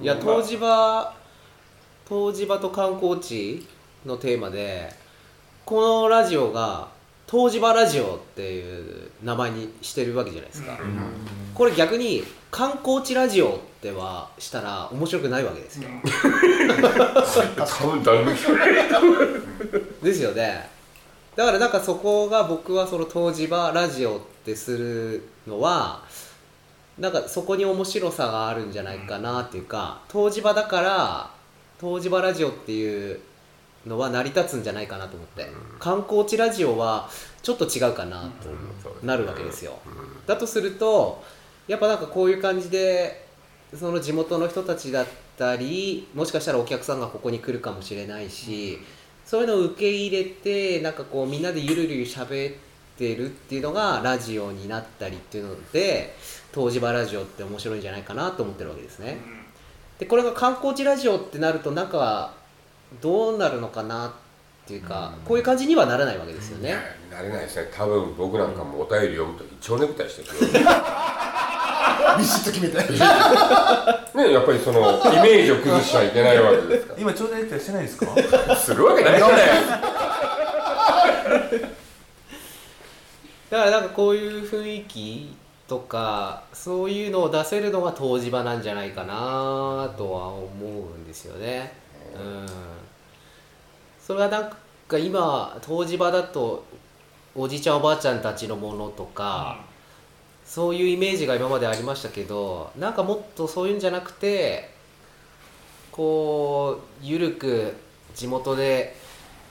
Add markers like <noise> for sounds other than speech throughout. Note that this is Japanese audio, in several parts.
いや湯治場湯治場と観光地のテーマでこのラジオが湯治場ラジオっていう名前にしてるわけじゃないですか、これ逆に観光地ラジオってはしたら面白くないわけですよ、ですよねだからなんかそこが僕はその湯治場ラジオってするのはなんかそこに面白さがあるんじゃないかなっていうか湯治場だから湯治場ラジオっていうのは成り立つんじゃないかなと思って、観光地ラジオはちょっと違うかなとなるわけですよ、だとするとやっぱなんかこういう感じでその地元の人たちだったりもしかしたらお客さんがここに来るかもしれないし、そういうのを受け入れてなんかこうみんなでゆるゆる喋ってるっていうのがラジオになったりっていうので湯治場ラジオって面白いんじゃないかなと思ってるわけですね、でこれが観光地ラジオってなるとなんかどうなるのかなっていうか、こういう感じにはならないわけですよね、なれないですね多分僕なんかもお便り読むとき蝶ネクタイしてる <laughs> ビシッと決めて。ねやっぱりそのイメージを崩しちゃいけないわけですか今ちょうどネクタイしてないですか？ら <laughs> するわけないじゃない。<laughs> だからなんかこういう雰囲気とかそういうのを出せるのが湯治場なんじゃないかなとは思うんですよね。うん、それはなんか今湯治場だとおじいちゃんおばあちゃんたちのものとか、そういうイメージが今までありましたけどなんかもっとそういうんじゃなくてこうゆるく地元で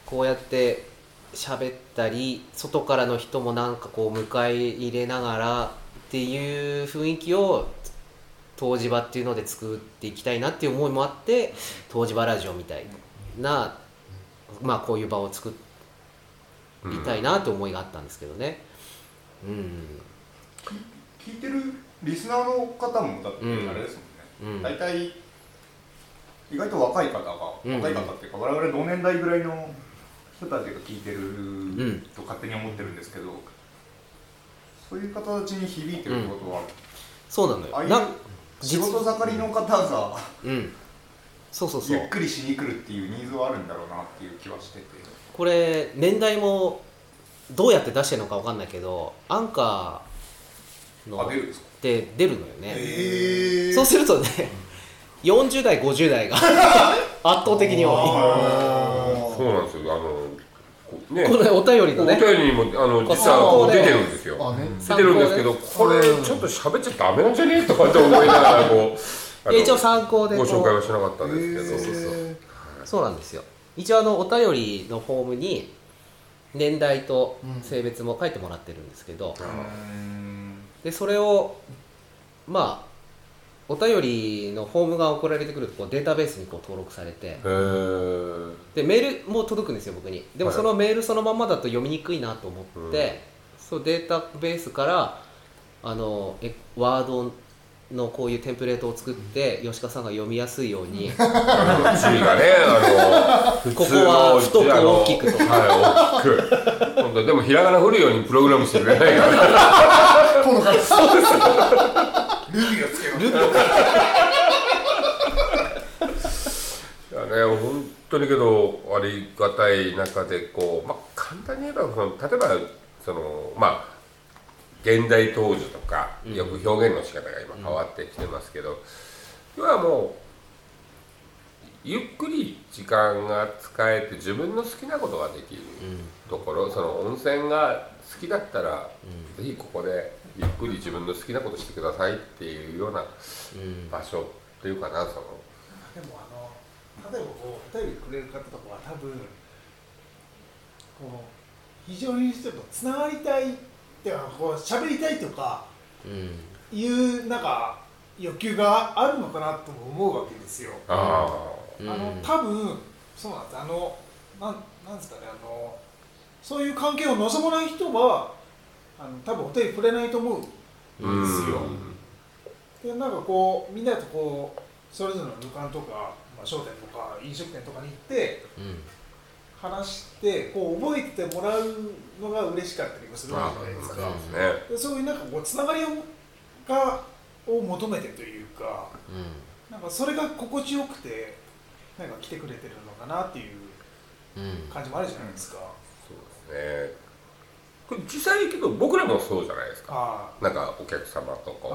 こうやって喋ったり外からの人もなんかこう迎え入れながらっていう雰囲気を湯治場っていうので作っていきたいなっていう思いもあって湯治場ラジオみたいなまあこういう場を作りたいなという思いがあったんですけどね。うん。聞いてるリスナーの方もだってうんあれですもんね、うん大体意外と若い方が、うん。若い方っていうか我々同年代ぐらいの人たちが聞いてるんと勝手に思ってるんですけど、そういう方たちに響いてるってことは、そうなのああいうよな仕事盛りの方がうんそうそうそう。ゆっくりしに来るっていうニーズはあるんだろうなっていう気はしてて。これ年代もどうやって出してるのかわかんないけどアンカーのあ出るんで出るのよね、へそうするとね40代50代が <laughs> 圧倒的に多そうなんですよ。あのこね。いこれお便りのおね便りにもあの実は出てるんですよ。あね。出てるんですけどこれちょっと喋っちゃダメなんじゃね？えとかって思いながらこうや一応参考でご紹介はしなかったんですけど。そうそうそうそうなんですよ。一応あのお便りのフォームに年代と性別も書いてもらってるんですけど、でそれをまあお便りのフォームが送られてくるとこうデータベースにこう登録されて。でメールも届くんですよ僕に。でもはい。そのメールそのままだと読みにくいなと思って、そうデータベースからあのえワードのこういうテンプレートを作って吉川さんが読みやすいように。あの字がねあのここは太く大きくと。かはい大きく。本当でもひらがな振るようにプログラムしてくれない。から今度からそうですルビーをつけろルビーいやね本当にけどありがたい中でこうまあ簡単に言えばその例えばそのまあ現代当時とかよく表現の仕方が今変わってきてますけど、要はもうゆっくり時間が使えて自分の好きなことができるところ、その温泉が好きだったら、ぜひここでゆっくり自分の好きなことしてくださいっていうようなうん。場所っていうかなその。でもあの例えばこうお便りくれる方とかは多分こう非常にちょっとつながりたいってかこう喋りたいとかうん。いうなんか欲求があるのかなとも思うわけですよ。あの多分そうなんですあのなんなんですかねあのそういう関係を望まない人はあの多分お便りくれないと思うんですあよ。でなんかこうみんなとこうそれぞれの旅館とかまあ、商店とか飲食店とかに行ってうん話してこう覚えてもらうのが嬉しかったりもするわけじゃないですか。そうでそういうなんかこうつながりをがを求めてというかうなんかそれが心地よくてなんか来てくれてるのかなっていうんうん。感じもあるじゃないですか、そうですね。これ実際けど僕らもそうじゃないですか。あなんかお客様とこ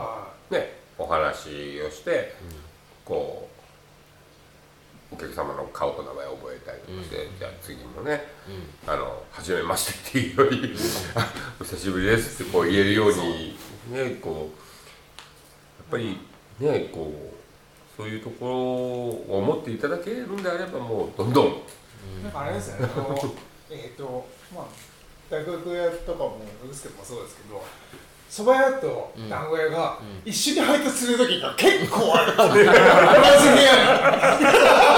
うねお話をしてこうお客様の顔と名前を覚えたりとかして、じゃあ次もねうん。あの初めましてっていうより「あお久しぶりです」ってこう言えるようにねこうやっぱりねこうそういうところを思っていただけるんであればもうどんどん。なんかあれですよね、えっと、まあ、大学屋とかも、うすけもそうですけど、蕎麦屋と団子屋がうん。一緒に配達する時が結構ある。<laughs> うん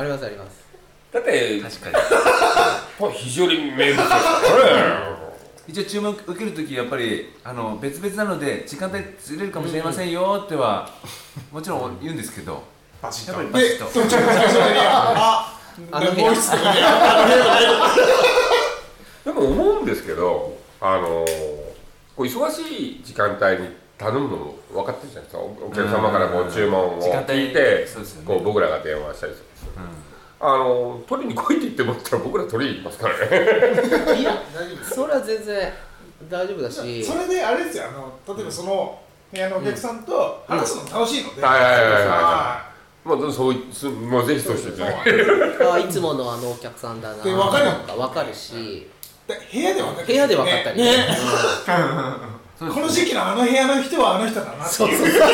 ありますあります。だって確かに。非常に名物ですからね。<laughs> 一応注文受けるときやっぱりあの別々なので時間帯ずれるかもしれませんよってはもちろん言うんですけど。バチッと。やっぱりバチで、ッと。途中で最初に、あ、<laughs> あの。<laughs> でも思うんですけどあのこう忙しい時間帯に頼むのも分かってるじゃないですか。おお客様からこう注文を時間帯聞いてそうですよね。こう僕らが電話したりするあの取りに来いって言ってもらったら僕ら取りに行きますからね。いやそれは全然大丈夫だし。それであれですよ、あの、例えばその部屋のお客さんと話すの楽しいので。はいはいはいはいはもうそういすもうぜひそうしてあいつものあのお客さんだな。で分かるか分かるし。部屋で分かる。部屋で分かったりね。ね。この時期のあの部屋の人はあの人だなっていう。そうなんですよ。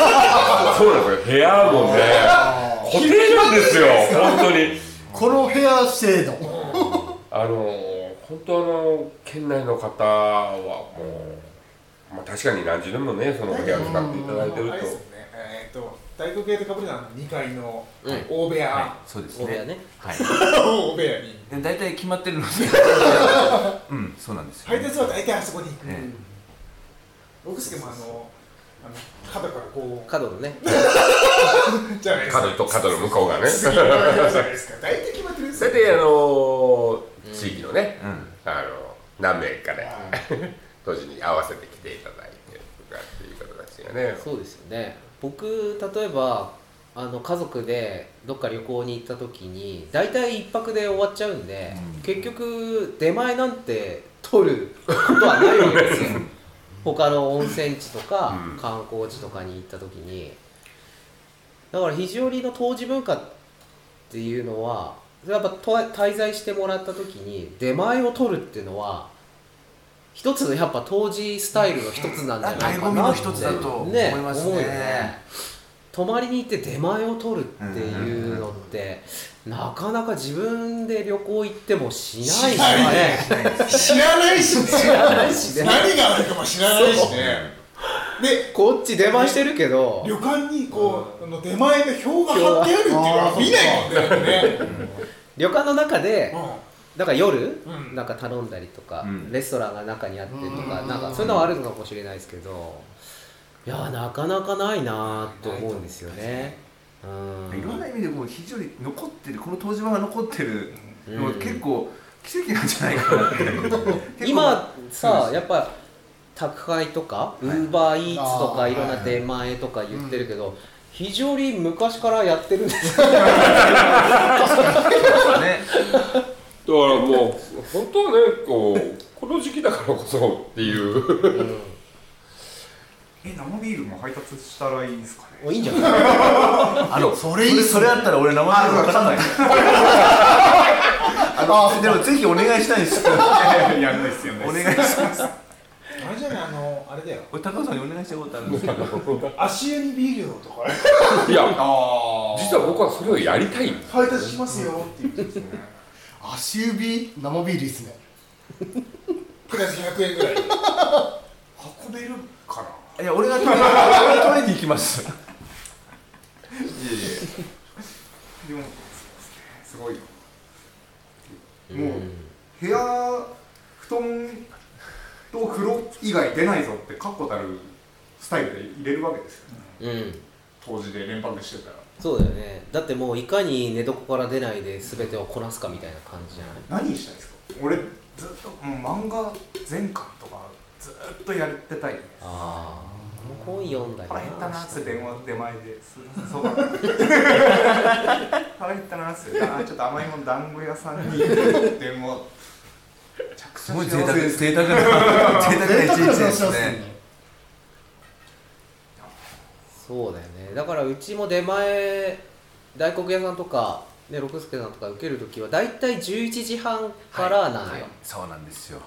部屋もね固定なんですよ <laughs> 本当に。この部屋制度。あの本当あの県内の方はもう、まあ、確かに何時でもねその部屋使っていただいてると。あれですよね、えっ、と大学系でかぶるのは2階のうん。大部屋、はいそうですね。大部屋ね。はい。大部屋に。で大体決まってるので。<laughs> うんそうなんですよ配達は大体あそこに。行く、え僕すけもあの角からこう。角のね。<laughs> じゃないです。か角と角の向こうがね。次の部屋じゃないですか。大体決まってるんですよ。大体あの地域のね、うん。あの何名かで、は当時に合わせて来ていただいてとかっていう形がね。そうですよね。僕例えばあの家族でどっか旅行に行った時に大体一泊で終わっちゃうんで、結局出前なんて取ることはないわけですよ <laughs> 他の温泉地とかうん。観光地とかに行った時にだから肘折の当時文化っていうのはやっぱと滞在してもらった時に出前を取るっていうのは一つのやっぱ当時スタイルの一つなんじゃないかなってね思うよね泊まりに行って出前を取るっていうのってなかなか自分で旅行行ってもしないしね。ね知らないしね。知らないしね。何があるかも知らないしね。でこっち出前してるけど。旅館にこう、あの出前の表が貼ってあるっていうのは見ないもんね。旅館の中でうだから夜、うん。なんか頼んだりとか、うん。レストランが中にあってとか、うん。なんかそういうのはあるのかもしれないですけどいやーなかなかないなーと思うんですよね。うん。いろんな意味でこう非常に残ってるこの湯治場が残ってるのはうん。結構奇跡なんじゃないかなって今さやっぱ宅配とかウーバーイーツとかい。ろんな出前とか言ってるけど、非常に昔からやってるんですよ。<laughs> ね。だからもう本当はねこうこの時期だからこそっていうえ生ビールも配達したらいいんですかね？いいんじゃない？<laughs> あのそれいいそれあったら俺名前わからない <laughs> あのでもぜひお願いしたいんです。よやんないっすよねお願いします。あれじゃないあのあれだよ。俺高尾さんにお願いしたことあるんですけど。足湯にビールをとか。いやあ実は僕はそれをやりたい。配達しますよって言ってですね。足指生ビールいいっすね。プラス100円ぐらいで。<laughs> 運べるかな？いや俺が取り俺が取りに行きます。いえいでもすごい。うん。もう部屋布団と風呂以外出ないぞって確固たるスタイルで入れるわけですよね。うん。当時で連泊してたら。そうだよね。だってもういかに寝床から出ないで全てをこなすかみたいな感じじゃない？何したいですか？俺ずっともう漫画全巻とかずっとやってたい。ねああ本読んだり腹減ったなっつって電話出前で。<laughs> 腹減ったなっつって。あちょっと甘いもん団子屋さんに電話。すごい贅沢贅沢な贅沢な一日ですね。ね。そうだよね。だからうちも出前大黒屋さんとかね六助さんとか受ける時は大体11時半からなのよ、はい。そうなんですよ。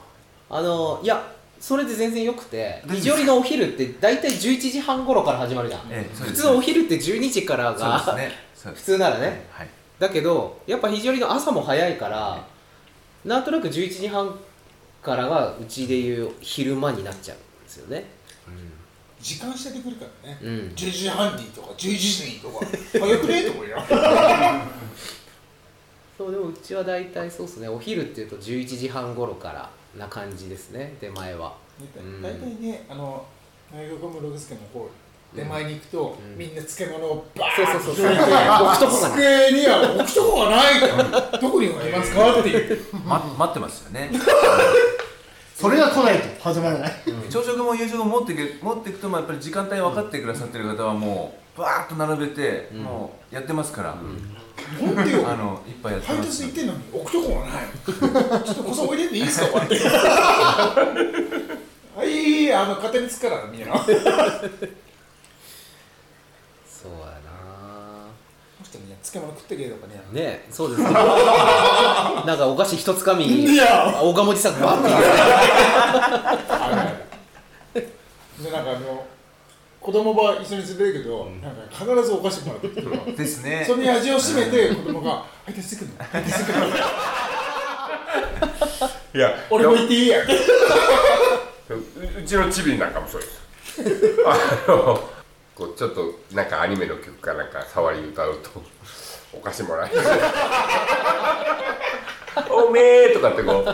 あのいやそれで全然よくて何非常にのお昼って大体11時半頃から始まるじゃん、普ええそうです通お昼って12時からが、<laughs> ね。普通ならね。はい。だけどやっぱ非常にの朝も早いから、なんとなく11時半からがうちでいう昼間になっちゃうんですよね。時間指定でくるからね、うん。10時半にとか11時にとか。早くねと思うよ。<laughs> そうでもうちは大体そうですね。お昼っていうと11時半頃からな感じですね出前は。うん。大体ねあの内国もログスケもこう出前に行くと、うん。みんな漬物をバそうーッそうそうそう。と置くとこが机には置くとこがないとどこに置きますかっていう。<laughs> ま待ってますよね <laughs> それが来ないと始まらない。朝食も夕食も持っていく持っていくともやっぱり時間帯分かってくださってる方はもうバーッと並べて、うん。もうやってますから、本当よ。あのいっぱいやって配ます。達行ってんのに置くとこがない。<laughs> ちょっとこそ置いてっていいですか <laughs> はいあの勝手につくからみんなそうやなこの人に漬物食ってけとかね。ねそうですね。<laughs> なんかお菓子一つかみいや。大鴨自作バッてでなんかあの子供は一緒に連れてるけど、なんか必ずお菓子もらってきてるですね。それに味を占めて子供が「配達してくるのてくるの。いや俺も行っていいや」うちのチビなんかもそうです。<laughs> あのこうちょっとなんかアニメの曲かなんか触り歌うとお菓子もらえる。<laughs> おめえとかってこう。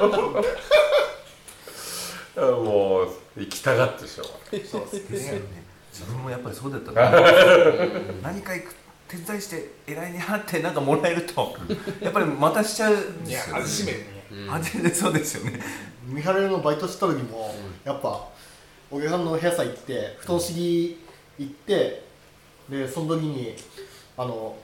もう行きたがってしょそうですね。自分もやっぱりそうだったな。何か行く手伝いして偉いになってなんかもらえると。やっぱりまたしちゃうんいやですよ、ね、味しめるね味でそうですよね。三原のバイトした時も、やっぱお客さんの部屋さ行って布団敷行ってでその時にあの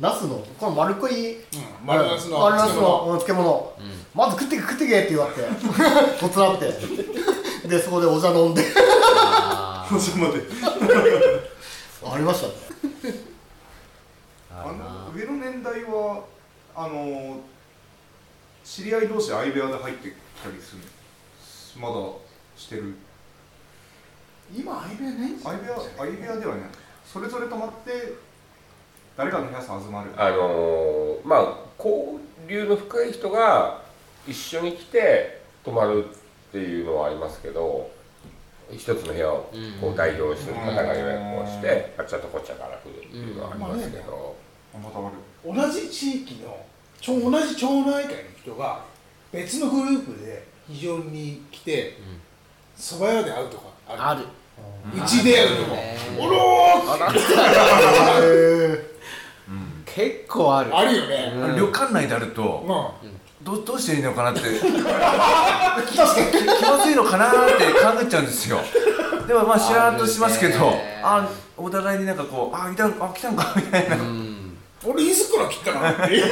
ナスのこの丸っこいうん丸ナスの丸ナスのうん漬物、まず食ってけ食ってけって言われて <laughs> こつなって。でそこでお茶飲んで。あー。そまで。ありましたね。あの上の年代はあの知り合い同士で相部屋で入ってきたりするまだしてる今相部屋ないんですよ相部屋相部屋ではねそれぞれ泊まって誰かの部屋さん集まる。あのーまあ交流の深い人が一緒に来て泊まるっていうのはありますけど一つの部屋をこう代表する方が予約をしてあっちゃとこっちゃから来るっていうのはありますけど、またある。同じ地域のちょ同じ町内会の人が別のグループで非常に来て蕎麦屋で会うとかああるるうちで会うとかねおろ結構ある。あるよね。旅館内であるとうどうどうしていいのかなって。気まずいのかなって考えちゃうんですよ。でもまあしらーっとしますけどあお互いになんかこうあいたあ来たんかみたいな、俺いつから来たなって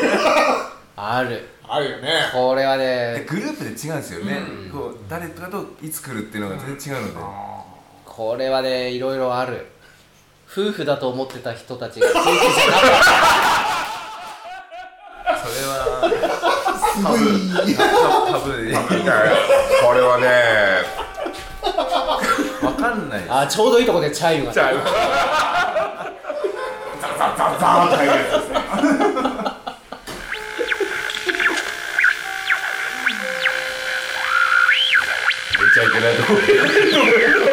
ある。あるよね。これはでねグループで違うんですよね、うん。こう誰かといつ来るっていうのが全然違うので、これはねいろいろある。夫婦だと思ってた人たちが夫婦じゃなかっそれはすごいタタブーでいやこれはねわかんないあちょうどいいとこでチャイムが。じゃあザザザザーンって入るやつですね。出ちゃいけないとこ関